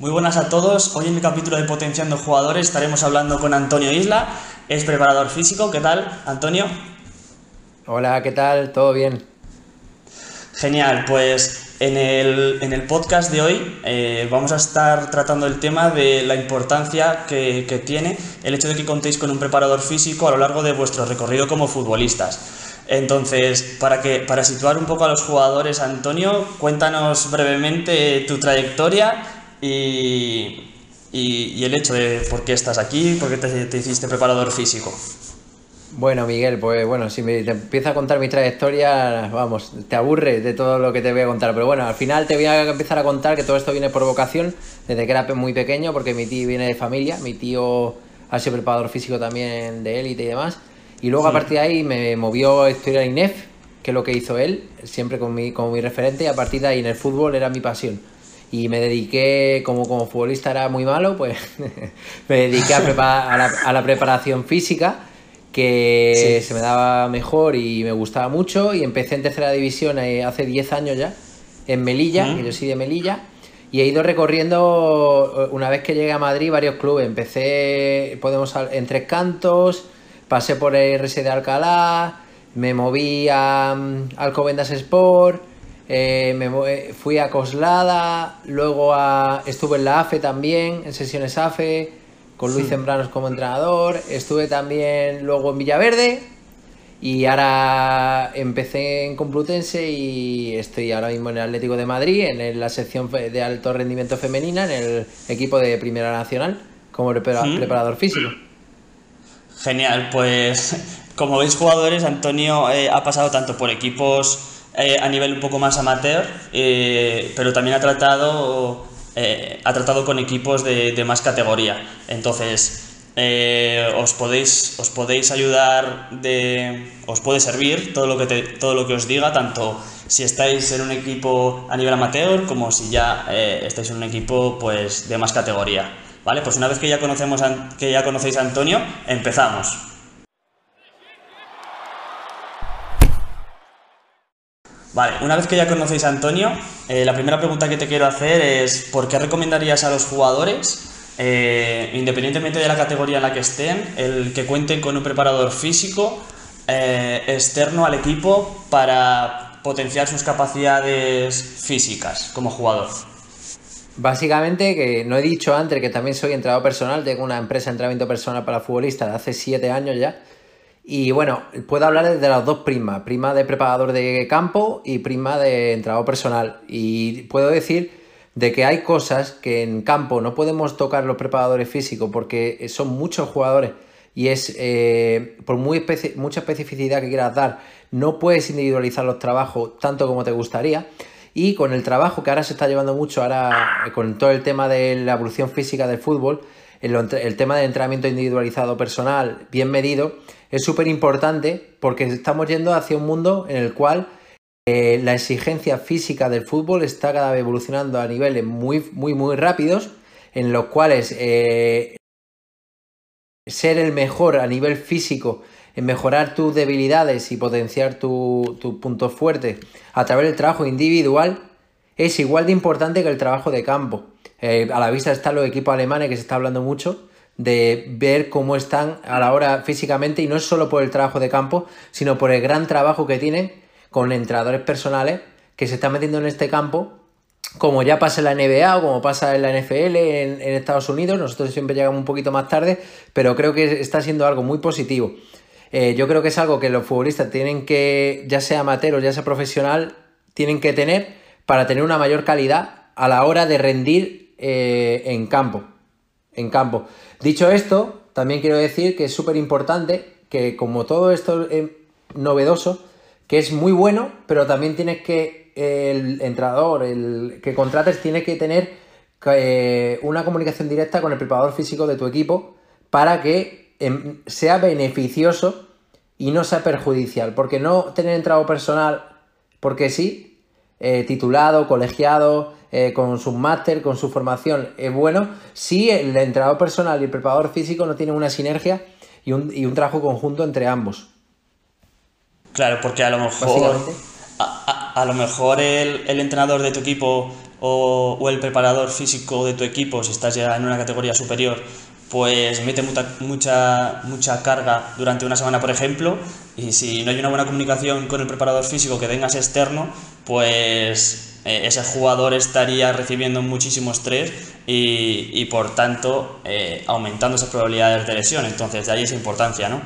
Muy buenas a todos. Hoy en el capítulo de Potenciando Jugadores estaremos hablando con Antonio Isla, es preparador físico. ¿Qué tal, Antonio? Hola, ¿qué tal? ¿Todo bien? Genial, pues en el, podcast de hoy eh, vamos a estar tratando el tema de la importancia que, que tiene el hecho de que contéis con un preparador físico a lo largo de vuestro recorrido como futbolistas. Entonces, para, que, para situar un poco a los jugadores, Antonio, cuéntanos brevemente tu trayectoria y, y, el hecho de por qué estás aquí, por qué te, hiciste preparador físico. Bueno, Miguel, pues bueno, si me te empiezo a contar mi trayectoria, vamos, te aburre de todo lo que te voy a contar. Pero bueno, al final te voy a empezar a contar que todo esto viene por vocación, desde que era muy pequeño, porque mi tío viene de familia, mi tío ha sido preparador físico también de élite y demás. Y luego a partir de ahí me movió a estudiar INEF, que es lo que hizo él, siempre con mi, como mi referente, y a partir de ahí en el fútbol era mi pasión. Y me dediqué, como, como futbolista era muy malo, pues me dediqué a, a, la, a, la, preparación física, que se me daba mejor y me gustaba mucho. Y empecé en tercera división eh, hace 10 años ya, en Melilla, que yo soy de Melilla. Y he ido recorriendo, una vez que llegué a Madrid, varios clubes. Empecé, podemos, en Tres Cantos, pasé por el RS de Alcalá, me moví a mm, Alcobendas Sport, eh, me fui a Coslada, luego a, estuve en la AFE también, en sesiones AFE, con Luis Zembranos como entrenador, estuve también luego en Villaverde y ahora empecé en Complutense y estoy ahora mismo en el Atlético de Madrid, en la sección de alto rendimiento femenina, en el equipo de Primera Nacional, como preparador físico. Genial, pues como veis jugadores, Antonio eh, ha pasado tanto por equipos eh, a nivel un poco más amateur, eh, pero también ha tratado, ha tratado con equipos de, más categoría. Entonces, os, podéis, os podéis ayudar, de, os puede servir todo lo, que todo lo que os diga, tanto si estáis en un equipo a nivel amateur como si ya estáis en un equipo pues, de más categoría. ¿Vale? Pues una vez que ya, conocemos que ya conocéis a Antonio, empezamos. Vale, una vez que ya conocéis a Antonio, eh, la primera pregunta que te quiero hacer es ¿por qué recomendarías a los jugadores, eh, independientemente de la categoría en la que estén, el que cuenten con un preparador físico eh, externo al equipo para potenciar sus capacidades físicas como jugador? Básicamente, que no he dicho antes que también soy entrenador personal, tengo una empresa de entrenamiento personal para futbolistas de hace siete años ya. Y bueno, puedo hablar de las dos primas, prima de preparador de campo y prima de entrenador personal. Y puedo decir de que hay cosas que en campo no podemos tocar los preparadores físicos porque son muchos jugadores y es eh, por muy mucha especificidad que quieras dar, no puedes individualizar los trabajos tanto como te gustaría. Y con el trabajo que ahora se está llevando mucho, ahora con todo el tema de la evolución física del fútbol, el, tema del entrenamiento individualizado personal bien medido, es súper importante porque estamos yendo hacia un mundo en el cual eh, la exigencia física del fútbol está cada vez evolucionando a niveles muy, muy, muy rápidos, en los cuales eh, ser el mejor a nivel físico en mejorar tus debilidades y potenciar tus tu puntos fuertes a través del trabajo individual es igual de importante que el trabajo de campo. Eh, a la vista están los equipos alemanes que se está hablando mucho de ver cómo están a la hora físicamente y no es solo por el trabajo de campo, sino por el gran trabajo que tienen con entrenadores personales que se están metiendo en este campo, como ya pasa en la NBA o como pasa en la NFL en Estados Unidos. Nosotros siempre llegamos un poquito más tarde, pero creo que está siendo algo muy positivo. Eh, yo creo que es algo que los futbolistas tienen que, ya sea amateur o ya sea profesional, tienen que tener para tener una mayor calidad a la hora de rendir eh, en campo. En campo. Dicho esto, también quiero decir que es súper importante que como todo esto es novedoso, que es muy bueno, pero también tienes que, el entrenador, el que contrates, tiene que tener eh, una comunicación directa con el preparador físico de tu equipo para que Em, sea beneficioso y no sea perjudicial. Porque no tener entrado personal, porque sí, eh, titulado, colegiado, eh, con su máster, con su formación, es bueno, si el entrenador personal y el preparador físico no tienen una sinergia y un, trabajo conjunto entre ambos. Claro, porque a lo mejor, a, lo mejor el, entrenador de tu equipo o, o el preparador físico de tu equipo, si estás ya en una categoría superior, pues mete mucha, mucha, mucha carga durante una semana, por ejemplo, y si no hay una buena comunicación con el preparador físico que tengas externo, pues eh, ese jugador estaría recibiendo muchísimo estrés y, por tanto eh, aumentando esas probabilidades de lesión. Entonces, de ahí esa importancia, ¿no?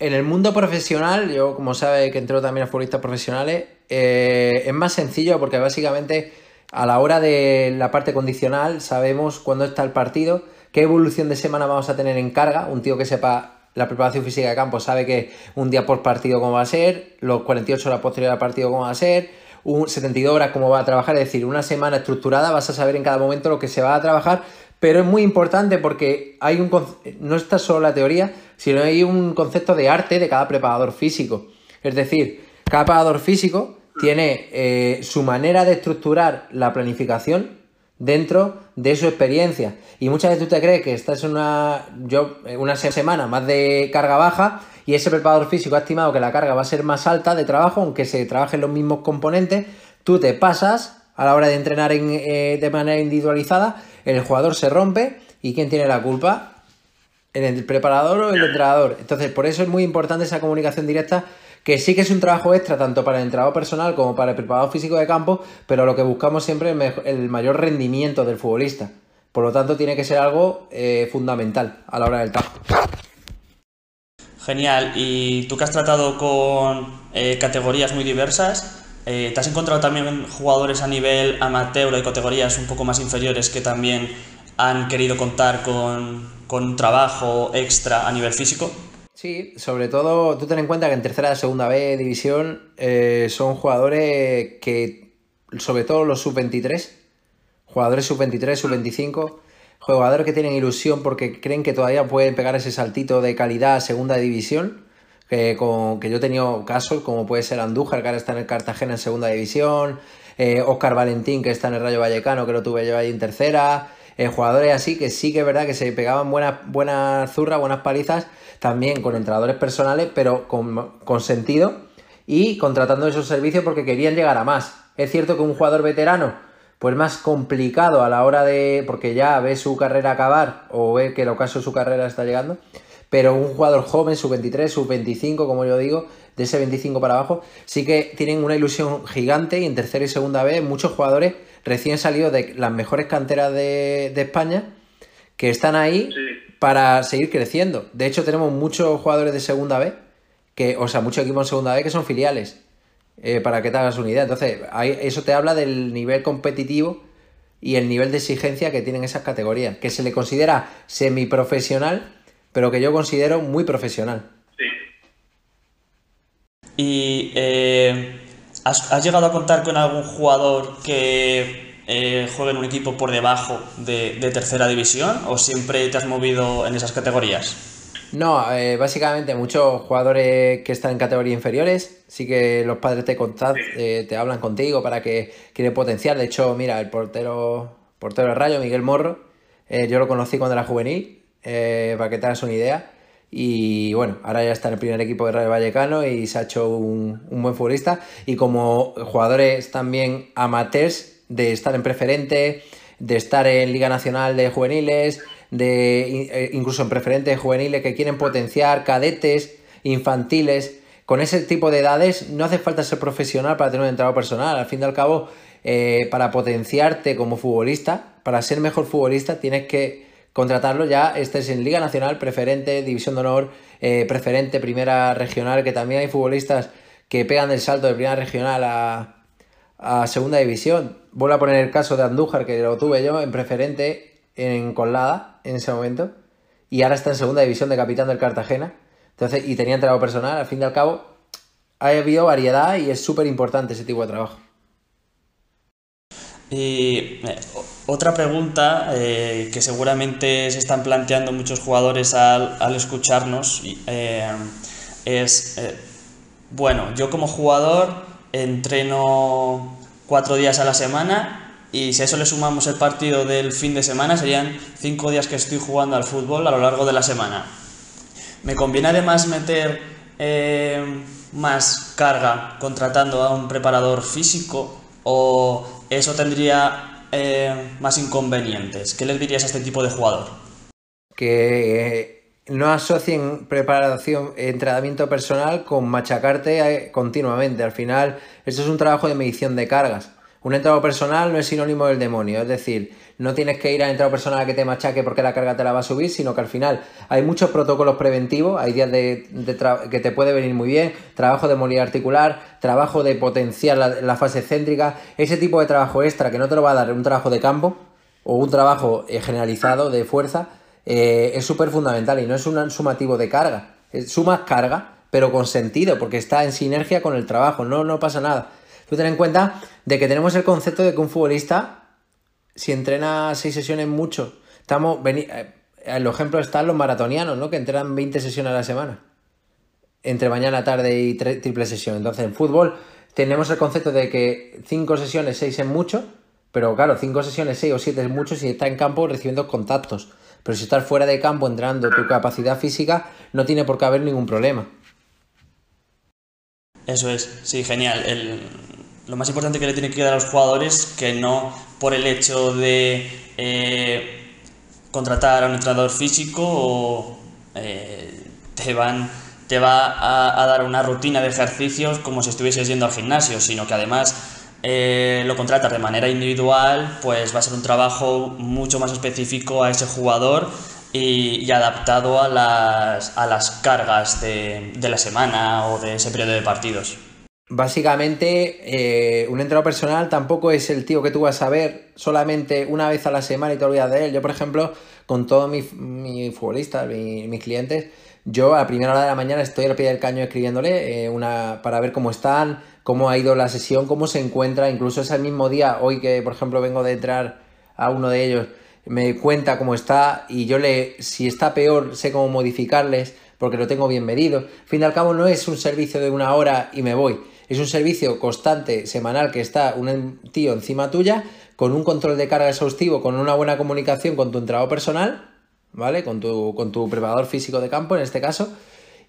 En el mundo profesional, yo como sabe que entro también a futbolistas profesionales, eh, es más sencillo porque básicamente a la hora de la parte condicional sabemos cuándo está el partido qué evolución de semana vamos a tener en carga. Un tío que sepa la preparación física de campo sabe que un día por partido cómo va a ser, los 48 horas posteriores al partido cómo va a ser, un 72 horas cómo va a trabajar, es decir, una semana estructurada vas a saber en cada momento lo que se va a trabajar, pero es muy importante porque hay un no está solo la teoría, sino hay un concepto de arte de cada preparador físico. Es decir, cada preparador físico tiene eh, su manera de estructurar la planificación dentro de su experiencia. Y muchas veces tú te crees que estás en una, yo, una semana más de carga baja y ese preparador físico ha estimado que la carga va a ser más alta de trabajo, aunque se trabajen los mismos componentes, tú te pasas a la hora de entrenar eh, de manera individualizada, el jugador se rompe y ¿quién tiene la culpa? ¿El preparador o el entrenador? Entonces, por eso es muy importante esa comunicación directa que sí que es un trabajo extra tanto para el entrenador personal como para el preparador físico de campo, pero lo que buscamos siempre es el mayor rendimiento del futbolista. Por lo tanto, tiene que ser algo eh, fundamental a la hora del trabajo. Genial. Y tú que has tratado con eh, categorías muy diversas, eh, ¿te has encontrado también jugadores a nivel amateur y categorías un poco más inferiores que también han querido contar con, con un trabajo extra a nivel físico? Sí, sobre todo, tú ten en cuenta que en tercera, segunda B división eh, son jugadores que, sobre todo los sub-23, jugadores sub-23, sub-25, jugadores que tienen ilusión porque creen que todavía pueden pegar ese saltito de calidad a segunda división, que, con, que yo he tenido casos como puede ser Andújar, que ahora está en el Cartagena en segunda división, Oscar eh, Valentín, que está en el Rayo Vallecano, que lo tuve yo ahí en tercera, eh, jugadores así que sí que es verdad que se pegaban buenas, buenas zurras, buenas palizas, también con entrenadores personales, pero con, sentido y contratando esos servicios porque querían llegar a más. Es cierto que un jugador veterano, pues más complicado a la hora de, porque ya ve su carrera acabar o ve que el ocaso de su carrera está llegando, pero un jugador joven, sub 23, sub 25, como yo digo, de ese 25 para abajo, sí que tienen una ilusión gigante y en tercera y segunda vez muchos jugadores recién salidos de las mejores canteras de, España que están ahí para seguir creciendo. De hecho, tenemos muchos jugadores de segunda B, que, o sea, muchos equipos en segunda B que son filiales, eh, para que te hagas una idea. Entonces, eso te habla del nivel competitivo y el nivel de exigencia que tienen esas categorías, que se le considera semiprofesional, pero que yo considero muy profesional. Sí. Y eh, ¿has, llegado a contar con algún jugador que eh, juega en un equipo por debajo de, tercera división o siempre te has movido en esas categorías? No, eh, básicamente muchos jugadores que están en categorías inferiores, sí que los padres te contan, eh, te hablan contigo para que quieren potenciar. De hecho, mira, el portero, portero de Rayo, Miguel Morro, yo lo conocí cuando era juvenil, para que te hagas una idea. Y bueno, ahora ya está en el primer equipo de Rayo Vallecano y se ha hecho un, un buen futbolista. Y como jugadores también amateurs, de estar en preferente, de estar en Liga Nacional de Juveniles, de eh, incluso en preferente de juveniles que quieren potenciar cadetes, infantiles. Con ese tipo de edades no hace falta ser profesional para tener un entrenador personal. Al fin y al cabo, eh, para potenciarte como futbolista, para ser mejor futbolista, tienes que contratarlo ya estés en Liga Nacional, preferente, División de Honor, eh, preferente, Primera Regional, que también hay futbolistas que pegan el salto de Primera Regional a, Segunda División. Vuelvo a poner el caso de Andújar, que lo tuve yo en preferente en Colada en ese momento, y ahora está en Segunda División de capitán del Cartagena. Entonces, y tenía entrenador personal, al fin y al cabo, ha habido variedad y es súper importante ese tipo de trabajo. Y eh, otra pregunta eh, que seguramente se están planteando muchos jugadores al, escucharnos eh, es, bueno, yo como jugador entreno cuatro días a la semana y si a eso le sumamos el partido del fin de semana serían cinco días que estoy jugando al fútbol a lo largo de la semana. Me conviene además meter eh, más carga contratando a un preparador físico o eso tendría eh, más inconvenientes? ¿Qué les dirías a este tipo de jugador? Que no asocien preparación, entrenamiento personal con machacarte continuamente. Al final, esto es un trabajo de medición de cargas. Un entrenador personal no es sinónimo del demonio, es decir, no tienes que ir al entrenador personal a que te machaque porque la carga te la va a subir, sino que al final hay muchos protocolos preventivos, hay días de, que te puede venir muy bien, trabajo de movilidad articular, trabajo de potenciar la, fase céntrica, ese tipo de trabajo extra que no te lo va a dar un trabajo de campo o un trabajo eh, generalizado de fuerza, eh, es súper fundamental y no es un sumativo de carga, es, sumas carga, pero con sentido, porque está en sinergia con el trabajo, no, no pasa nada. Tú ten en cuenta de que tenemos el concepto de que un futbolista, si entrena seis sesiones mucho, estamos. Eh, el ejemplo están los maratonianos, ¿no? Que entrenan 20 sesiones a la semana. Entre mañana, tarde y triple sesión. Entonces, en fútbol tenemos el concepto de que cinco sesiones, seis es mucho, pero claro, cinco sesiones, seis o siete es mucho si está en campo recibiendo contactos. Pero si estás fuera de campo entrenando tu capacidad física, no tiene por qué haber ningún problema. Eso es, sí, genial. El, lo más importante que le tiene que dar a los jugadores que no por el hecho de eh, contratar a un entrenador físico o eh, te van te va a, dar una rutina de ejercicios como si estuvieses yendo al gimnasio, sino que además eh, lo contratas de manera individual, pues va a ser un trabajo mucho más específico a ese jugador y, adaptado a las, a las cargas de, de la semana o de ese periodo de partidos. Básicamente, eh, un entrenador personal tampoco es el tío que tú vas a ver solamente una vez a la semana y te olvidas de él. Yo, por ejemplo, con todos mis, futbolistas, mis, clientes, yo a primera hora de la mañana estoy al pie del caño escribiéndole eh, una, para ver cómo están, cómo ha ido la sesión, cómo se encuentra. Incluso ese mismo día, hoy que, por ejemplo, vengo de entrar a uno de ellos, me cuenta cómo está y yo le, si está peor, sé cómo modificarles porque lo tengo bien medido. Al fin y al cabo, no es un servicio de una hora y me voy es un servicio constante, semanal, que está un tío encima tuya, con un control de carga exhaustivo, con una buena comunicación con tu entrenador personal, ¿vale? Con tu, con tu preparador físico de campo en este caso,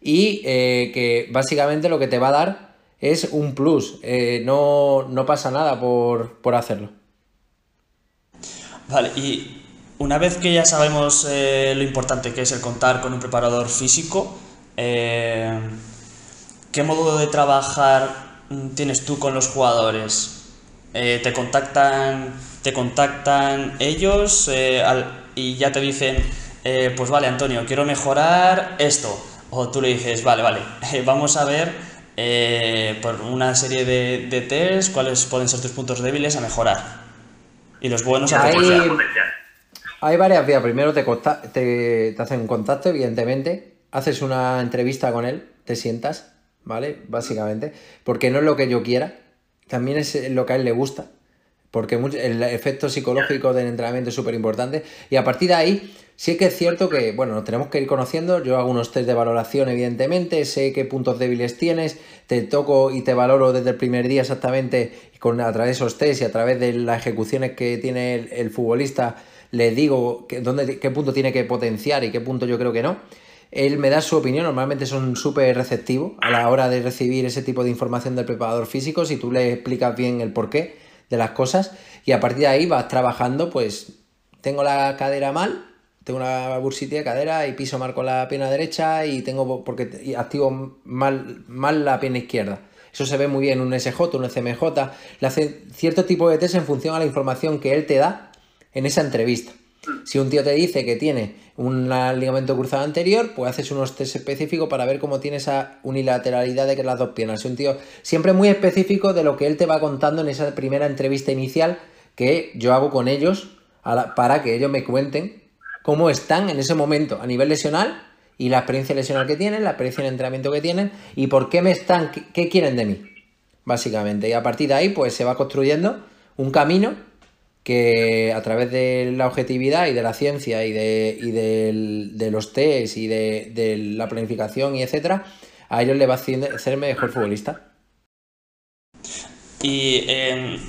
y eh, que básicamente lo que te va a dar es un plus, eh, no, pasa nada por, hacerlo. Vale, y una vez que ya sabemos eh, lo importante que es el contar con un preparador físico, ¿qué modo de trabajar tienes tú con los jugadores? Eh, ¿Te contactan te contactan ellos eh, y ya te dicen, eh, pues vale Antonio, quiero mejorar esto? O tú le dices, vale, vale, vamos a ver por una serie de, de test cuáles pueden ser tus puntos débiles a mejorar. Y los buenos a hay, hay varias vías. Primero te, te, te hacen un contacto, evidentemente. Haces una entrevista con él, te sientas ¿vale? Básicamente, porque no es lo que yo quiera, también es lo que a él le gusta, porque el efecto psicológico del entrenamiento es súper importante, y a partir de ahí, sí que es cierto que, bueno, nos tenemos que ir conociendo, yo hago unos test de valoración, evidentemente, sé qué puntos débiles tienes, te toco y te valoro desde el primer día exactamente, con, a través de esos test y a través de las ejecuciones que tiene el, futbolista, le digo dónde, qué punto tiene que potenciar y qué punto yo creo que no. Él me da su opinión, normalmente son súper receptivos a la hora de recibir ese tipo de información del preparador físico, si tú le explicas bien el porqué de las cosas y a partir de ahí vas trabajando, pues tengo la cadera mal, tengo una bursitis de cadera y piso mal con la pierna derecha y tengo porque activo mal, mal la pierna izquierda. Eso se ve muy bien en un SJ, un CMJ. Le hace cierto tipo de test en función a la información que él te da en esa entrevista. Si un tío te dice que tiene un ligamento cruzado anterior, pues haces unos test específicos para ver cómo tiene esa unilateralidad de que las dos piernas. Es un tío siempre muy específico de lo que él te va contando en esa primera entrevista inicial que yo hago con ellos para que ellos me cuenten cómo están en ese momento a nivel lesional y la experiencia lesional que tienen, la experiencia en entrenamiento que tienen y por qué me están, qué quieren de mí, básicamente. Y a partir de ahí, pues se va construyendo un camino que a través de la objetividad y de la ciencia y de, de los test y de, la planificación y etcétera, a ellos le va a hacer mejor futbolista. Y en,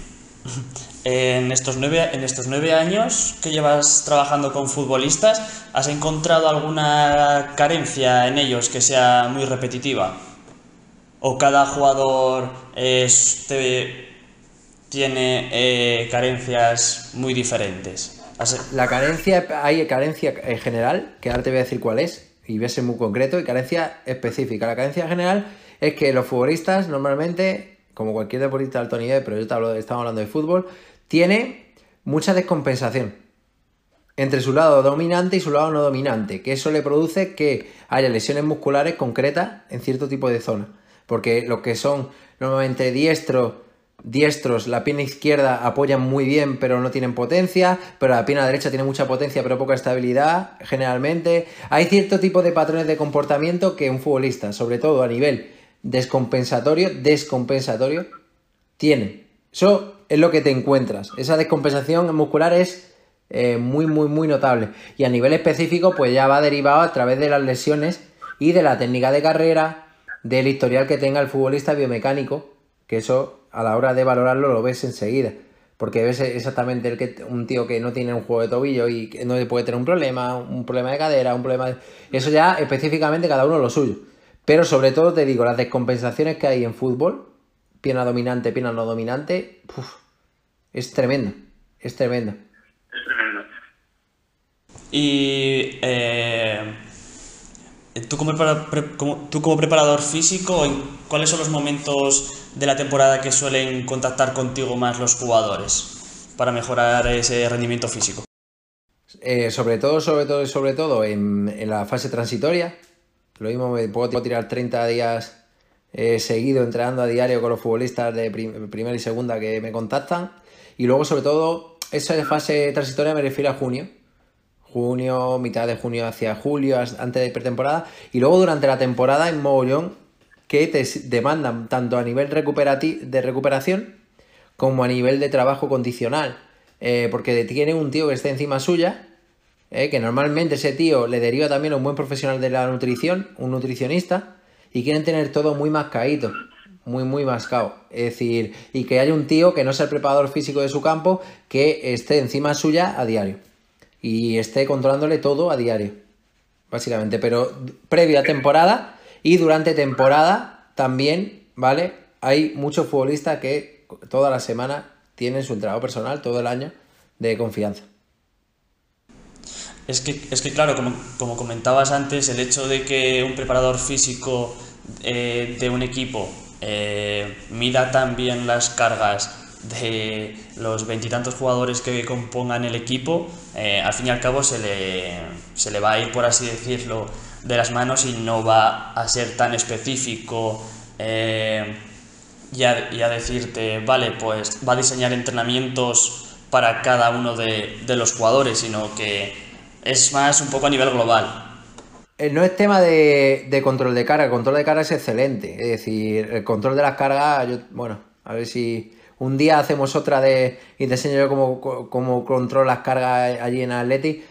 estos nueve, en estos nueve años que llevas trabajando con futbolistas, ¿has encontrado alguna carencia en ellos que sea muy repetitiva? ¿O cada jugador es, tiene eh, carencias muy diferentes. La carencia, hay carencia en general, que ahora te voy a decir cuál es, y voy a ser muy concreto, y carencia específica. La carencia general es que los futbolistas normalmente, como cualquier deportista de alto nivel, pero yo te hablo, estamos hablando de fútbol, tiene mucha descompensación entre su lado dominante y su lado no dominante, que eso le produce que haya lesiones musculares concretas en cierto tipo de zona. Porque los que son normalmente diestros, diestros, la pierna izquierda apoyan muy bien pero no tienen potencia, pero la pierna derecha tiene mucha potencia pero poca estabilidad, generalmente. Hay cierto tipo de patrones de comportamiento que un futbolista, sobre todo a nivel descompensatorio, descompensatorio, tiene. Eso es lo que te encuentras. Esa descompensación muscular es eh, muy, muy, muy notable. Y a nivel específico, pues ya va derivado a través de las lesiones y de la técnica de carrera, del historial que tenga el futbolista biomecánico, que eso a la hora de valorarlo lo ves enseguida. Porque ves exactamente el que, un tío que no tiene un juego de tobillo y que no puede tener un problema, un problema de cadera, un problema de... Eso ya específicamente cada uno lo suyo. Pero sobre todo te digo, las descompensaciones que hay en fútbol, pierna dominante, pierna no dominante, es tremendo, es tremendo. Es tremendo. Y eh, tú, como tú como preparador físico, ¿cuáles son los momentos de la temporada que suelen contactar contigo más los jugadores para mejorar ese rendimiento físico? Eh, sobre todo, sobre todo, sobre todo en, la fase transitoria, lo mismo me puedo tirar 30 días eh, seguido entrenando a diario con los futbolistas de primera y segunda que me contactan. Y luego, sobre todo, esa fase transitoria me refiero a junio. Junio, mitad de junio hacia julio, antes de pretemporada. Y luego durante la temporada en mogollón que te demandan tanto a nivel de recuperación como a nivel de trabajo condicional. Eh, porque tiene un tío que esté encima suya ¿eh? que normalmente ese tío le deriva también a un buen profesional de la nutrición, un nutricionista, y quieren tener todo muy mascadito, muy, muy mascado. Es decir, y que haya un tío que no sea el preparador físico de su campo, que esté encima suya a diario y esté controlándole todo a diario, básicamente. Pero previa temporada y durante temporada también, ¿vale? Hay muchos futbolistas que toda la semana tienen su entrenador personal, todo el año, de confianza. Es que, es que claro, como, como comentabas antes, el hecho de que un preparador físico eh, de un equipo eh, mida también las cargas de los veintitantos jugadores que compongan el equipo, eh, al fin y al cabo se le, se le va a ir, por así decirlo, de las manos y no va a ser tan específico y a, decirte, vale, pues va a diseñar entrenamientos para cada uno de, de los jugadores, sino que es más un poco a nivel global. Eh, no es tema de, control de carga, el control de carga es excelente. Es decir, el control de las cargas, yo, bueno, a ver si un día hacemos otra de y te enseño yo cómo, cómo controlo las cargas allí en Athletic.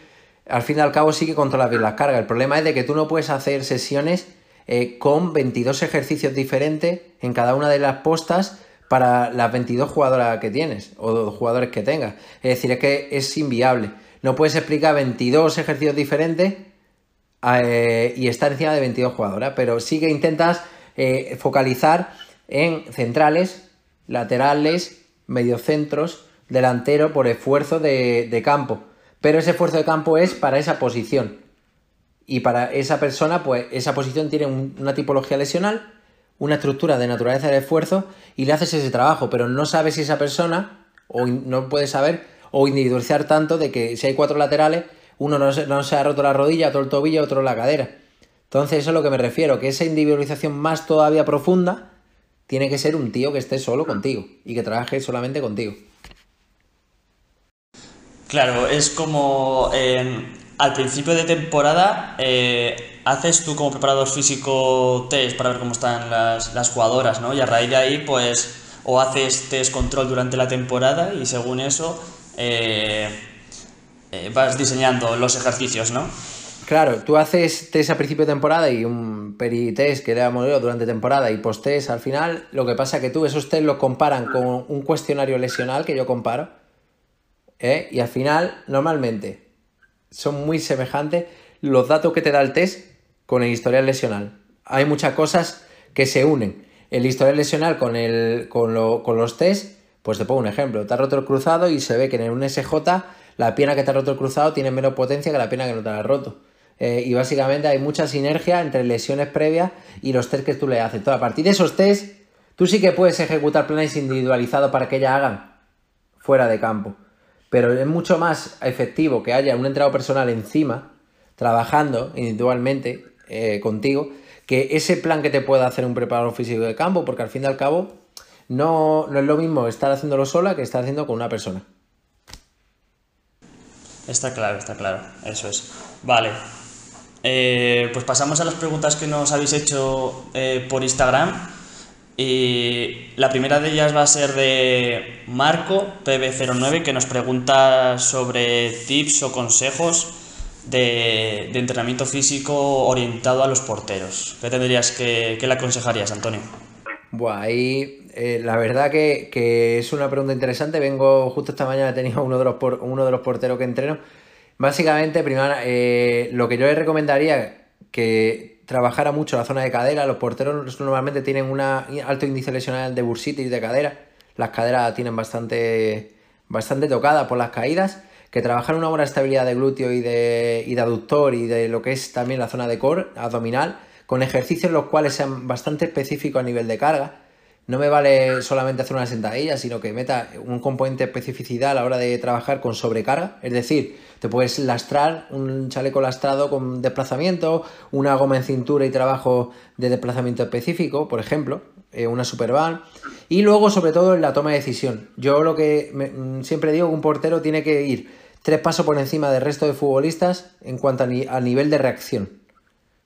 Al fin y al cabo sí que controlas bien las cargas. El problema es de que tú no puedes hacer sesiones eh, con 22 ejercicios diferentes en cada una de las postas para las 22 jugadoras que tienes o jugadores que tengas. Es decir, es que es inviable no puedes explicar 22 ejercicios diferentes eh, y estar encima de 22 jugadoras, pero sí que intentas eh, focalizar en centrales, laterales, mediocentros, delantero por esfuerzo de, campo. Pero ese esfuerzo de campo es para esa posición. Y para esa persona, pues esa posición tiene una tipología lesional, una estructura de naturaleza del esfuerzo y le haces ese trabajo, pero no sabes si esa persona, o no puedes saber o individualizar tanto de que si hay cuatro laterales, uno no se, no se ha roto la rodilla, otro el tobillo, otro la cadera. Entonces, eso es lo que me refiero, que esa individualización más todavía profunda tiene que ser un tío que esté solo contigo y que trabaje solamente contigo. Claro, es como eh, al principio de temporada eh, haces tú como preparador físico test para ver cómo están las, jugadoras, ¿no? Y a raíz de ahí, pues, o haces test control durante la temporada y según eso eh, eh, vas diseñando los ejercicios, ¿no? Claro, tú haces test a principio de temporada y un peritest que damos yo durante temporada y post-test al final. Lo que pasa es que tú esos test los comparan con un cuestionario lesional que yo comparo. ¿Eh? Y al final, normalmente, son muy semejantes los datos que te da el test con el historial lesional. Hay muchas cosas que se unen. El historial lesional con, el, con, con los test Pues te pongo un ejemplo, te has roto el cruzado y se ve que en un SJ la pierna que te ha roto el cruzado tiene menos potencia que la pierna que no te la ha roto. Eh, y básicamente hay mucha sinergia entre lesiones previas y los test que tú le haces. Entonces, a partir de esos test, tú sí que puedes ejecutar planes individualizados para que ella hagan fuera de campo. Pero es mucho más efectivo que haya un entrenador personal encima, trabajando individualmente eh, contigo, que ese plan que te pueda hacer un preparador físico de campo, porque al fin y al cabo no, no es lo mismo estar haciéndolo sola que estar haciendo con una persona. Está claro, está claro, eso es. Vale, eh, pues pasamos a las preguntas que nos habéis hecho eh, por Instagram. Y la primera de ellas va a ser de Marco, PB09, que nos pregunta sobre tips o consejos de, entrenamiento físico orientado a los porteros. ¿Qué tendrías que, le aconsejarías, Antonio? Buah, ahí eh, la verdad que, es una pregunta interesante. Vengo justo esta mañana, he tenido uno de los, uno de los porteros que entreno Básicamente, primero, eh, lo que yo le recomendaría que trabajara mucho la zona de cadera. Los porteros normalmente tienen un alto índice lesional de bursitis de cadera. Las caderas tienen bastante, bastante tocadas por las caídas. Que trabajar una buena estabilidad de glúteo y de, y de aductor y de lo que es también la zona de core abdominal, con ejercicios los cuales sean bastante específicos a nivel de carga no me vale solamente hacer una sentadilla, sino que meta un componente de especificidad a la hora de trabajar con sobrecarga. Es decir, te puedes lastrar un chaleco lastrado con desplazamiento, una goma en cintura y trabajo de desplazamiento específico, por ejemplo, eh, una supervan. Y luego, sobre todo, en la toma de decisión. Yo lo que mm, siempre digo que un portero tiene que ir tres pasos por encima del resto de futbolistas en cuanto a, a nivel de reacción.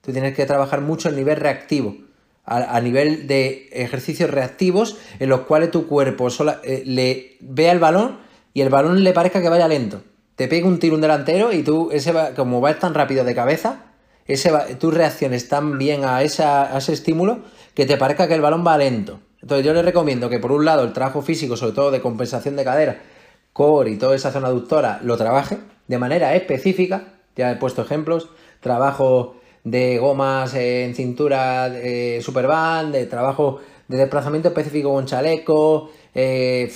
Tú tienes que trabajar mucho el nivel reactivo a, nivel de ejercicios reactivos en los cuales tu cuerpo eh, le vea el balón y el balón le parezca que vaya lento. Te pega un tiro un delantero y tú, ese como va tan rápido de cabeza, ese tú reacciones tan bien a, esa, a ese estímulo que te parezca que el balón va lento. Entonces yo le recomiendo que por un lado el trabajo físico, sobre todo de compensación de cadera, core y toda esa zona aductora, lo trabaje de manera específica. Ya he puesto ejemplos. Trabajo de gomas en cintura eh, Superband, de trabajo de desplazamiento específico con chaleco, eh,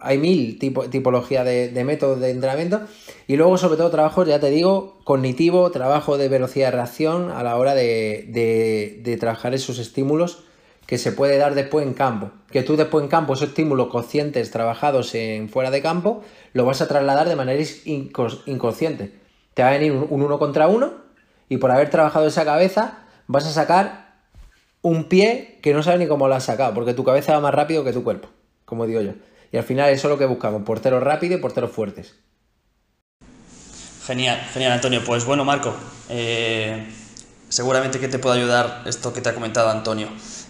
hay mil tipo, tipologías de, métodos de entrenamiento y luego sobre todo trabajo, ya te digo, cognitivo, trabajo de velocidad de reacción a la hora de, de, trabajar esos estímulos que se puede dar después en campo. Que tú después en campo, esos estímulos conscientes trabajados en fuera de campo, lo vas a trasladar de manera inconsciente. Te va a venir un uno contra uno y por haber trabajado esa cabeza vas a sacar un pie que no sabes ni cómo lo has sacado, porque tu cabeza va más rápido que tu cuerpo, como digo yo. Y al final eso es lo que buscamos, porteros rápidos y porteros fuertes. Genial, genial Antonio. Pues bueno Marco, eh, seguramente que te puede ayudar esto que te ha comentado Antonio.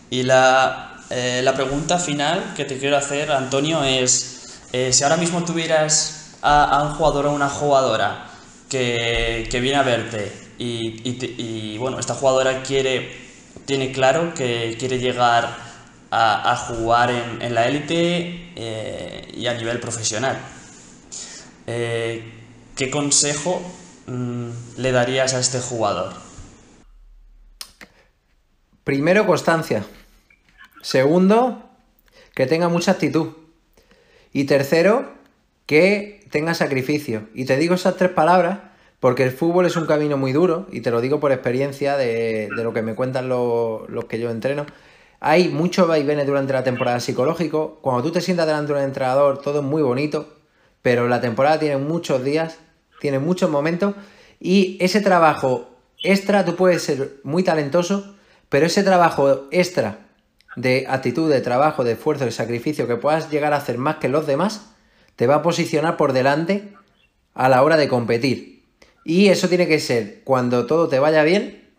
Y la, eh, pregunta final que te quiero hacer Antonio es, eh, si ahora mismo tuvieras a, un jugador o una jugadora que, que viene a verte y, bueno, esta jugadora quiere, tiene claro que quiere llegar a, jugar en, la élite eh, y a nivel profesional. Eh, ¿Qué consejo mm, le darías a este jugador? Primero, constancia. Segundo, que tenga mucha actitud. Y tercero, que tenga sacrificio. Y te digo esas tres palabras porque el fútbol es un camino muy duro, y te lo digo por experiencia de, lo que me cuentan los, que yo entreno. Hay muchos vaivenes durante la temporada psicológico. Cuando tú te sientas delante de un entrenador, todo es muy bonito, pero la temporada tiene muchos días, tiene muchos momentos, y ese trabajo extra, tú puedes ser muy talentoso, pero ese trabajo extra de actitud, de trabajo, de esfuerzo, de sacrificio que puedas llegar a hacer más que los demás, te va a posicionar por delante a la hora de competir. Y eso tiene que ser cuando todo te vaya bien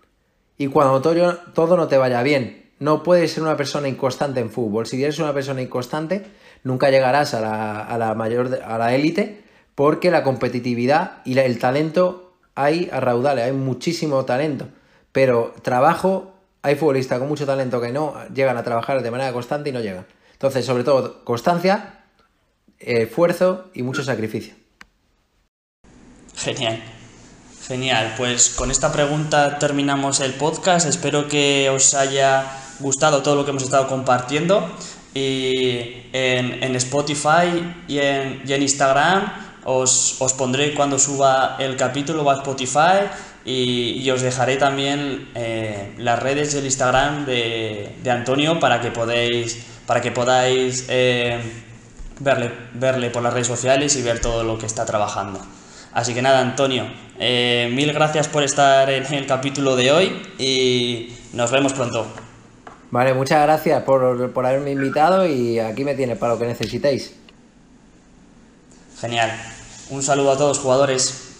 y cuando todo, todo no te vaya bien. No puedes ser una persona inconstante en fútbol. Si eres una persona inconstante, nunca llegarás a la, a la mayor a la élite porque la competitividad y el talento hay a raudales, hay muchísimo talento. Pero trabajo, hay futbolistas con mucho talento que no llegan a trabajar de manera constante y no llegan. Entonces, sobre todo, constancia, esfuerzo y mucho sacrificio. Genial. Genial, pues con esta pregunta terminamos el podcast. Espero que os haya gustado todo lo que hemos estado compartiendo. y en, Spotify y en, Instagram os, pondré cuando suba el capítulo a Spotify y, os dejaré también eh, las redes del Instagram de, Antonio para que podéis para que podáis eh, verle, verle por las redes sociales y ver todo lo que está trabajando. Así que nada, Antonio, eh, mil gracias por estar en el capítulo de hoy y nos vemos pronto. Vale, muchas gracias por, por haberme invitado y aquí me tienes para lo que necesitéis. Genial. Un saludo a todos jugadores.